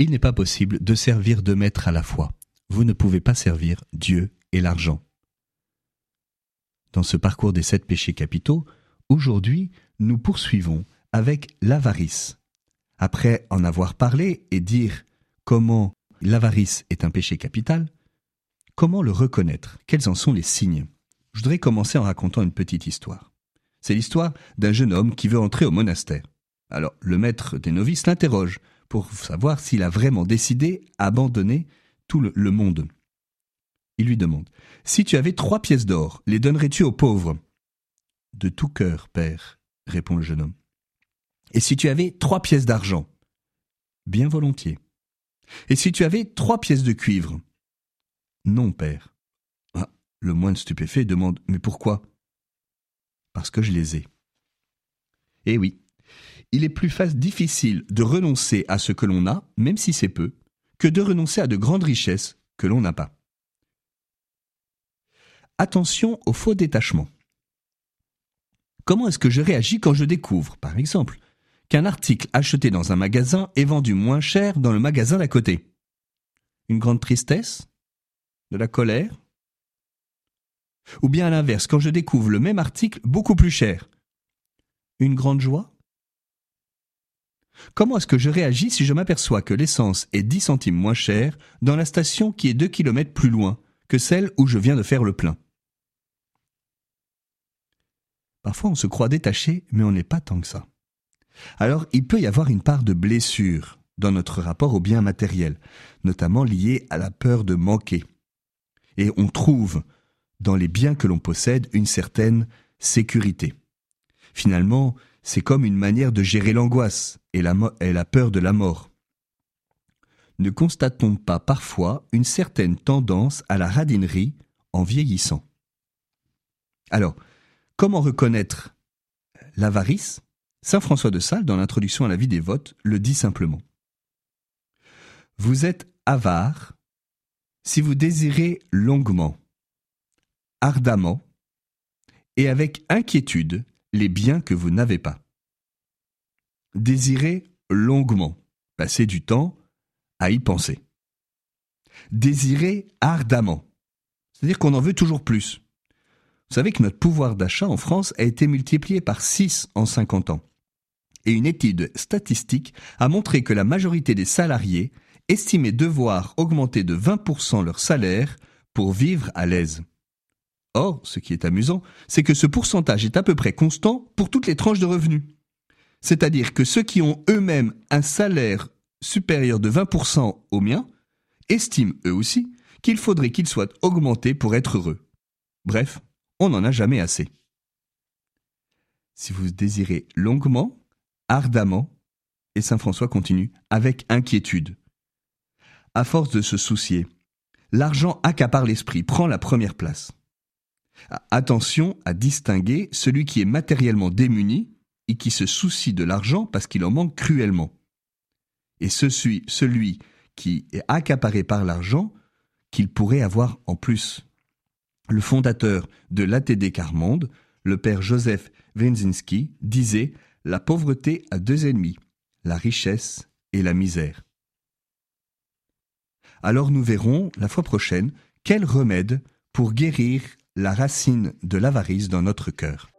Il n'est pas possible de servir deux maîtres à la fois. Vous ne pouvez pas servir Dieu et l'argent. Dans ce parcours des sept péchés capitaux, aujourd'hui, nous poursuivons avec l'avarice. Après en avoir parlé et dire comment l'avarice est un péché capital, comment le reconnaître? Quels en sont les signes? Je voudrais commencer en racontant une petite histoire. C'est l'histoire d'un jeune homme qui veut entrer au monastère. Alors le maître des novices l'interroge pour savoir s'il a vraiment décidé d'abandonner tout le, le monde. Il lui demande Si tu avais trois pièces d'or, les donnerais-tu aux pauvres De tout cœur, père, répond le jeune homme. Et si tu avais trois pièces d'argent Bien volontiers. Et si tu avais trois pièces de cuivre Non, père. Ah, le moine stupéfait demande Mais pourquoi Parce que je les ai. Eh oui, il est plus difficile de renoncer à ce que l'on a, même si c'est peu, que de renoncer à de grandes richesses que l'on n'a pas. Attention au faux détachement. Comment est-ce que je réagis quand je découvre, par exemple, qu'un article acheté dans un magasin est vendu moins cher dans le magasin d'à côté? Une grande tristesse? De la colère? Ou bien à l'inverse, quand je découvre le même article beaucoup plus cher? Une grande joie? Comment est-ce que je réagis si je m'aperçois que l'essence est 10 centimes moins chère dans la station qui est 2 km plus loin que celle où je viens de faire le plein? Parfois on se croit détaché, mais on n'est pas tant que ça. Alors il peut y avoir une part de blessure dans notre rapport au bien matériel, notamment liée à la peur de manquer. Et on trouve dans les biens que l'on possède une certaine sécurité. Finalement, c'est comme une manière de gérer l'angoisse et la, peur de la mort. Ne constate-t-on pas parfois une certaine tendance à la radinerie en vieillissant Alors, comment reconnaître l'avarice? Saint François de Sales, dans l'introduction à la vie des votes, le dit simplement. Vous êtes avare si vous désirez longuement, ardemment et avec inquiétude les biens que vous n'avez pas. Désirez longuement, passer du temps à y penser. Désirez ardemment, c'est-à-dire qu'on en veut toujours plus. Vous savez que notre pouvoir d'achat en France a été multiplié par 6 en 50 ans. Et une étude statistique a montré que la majorité des salariés estimaient devoir augmenter de 20% leur salaire pour vivre à l'aise. Or, ce qui est amusant, c'est que ce pourcentage est à peu près constant pour toutes les tranches de revenus. C'est-à-dire que ceux qui ont eux-mêmes un salaire supérieur de 20% au mien estiment eux aussi qu'il faudrait qu'ils soient augmentés pour être heureux. Bref, on n'en a jamais assez. Si vous désirez longuement, ardemment, et Saint François continue, avec inquiétude. À force de se soucier, l'argent accapare l'esprit, prend la première place. Attention à distinguer celui qui est matériellement démuni et qui se soucie de l'argent parce qu'il en manque cruellement. Et celui, celui qui est accaparé par l'argent qu'il pourrait avoir en plus. Le fondateur de l'ATD Carmonde, le père Joseph Wenzinski, disait La pauvreté a deux ennemis, la richesse et la misère. Alors nous verrons la fois prochaine quel remède pour guérir la racine de l'avarice dans notre cœur.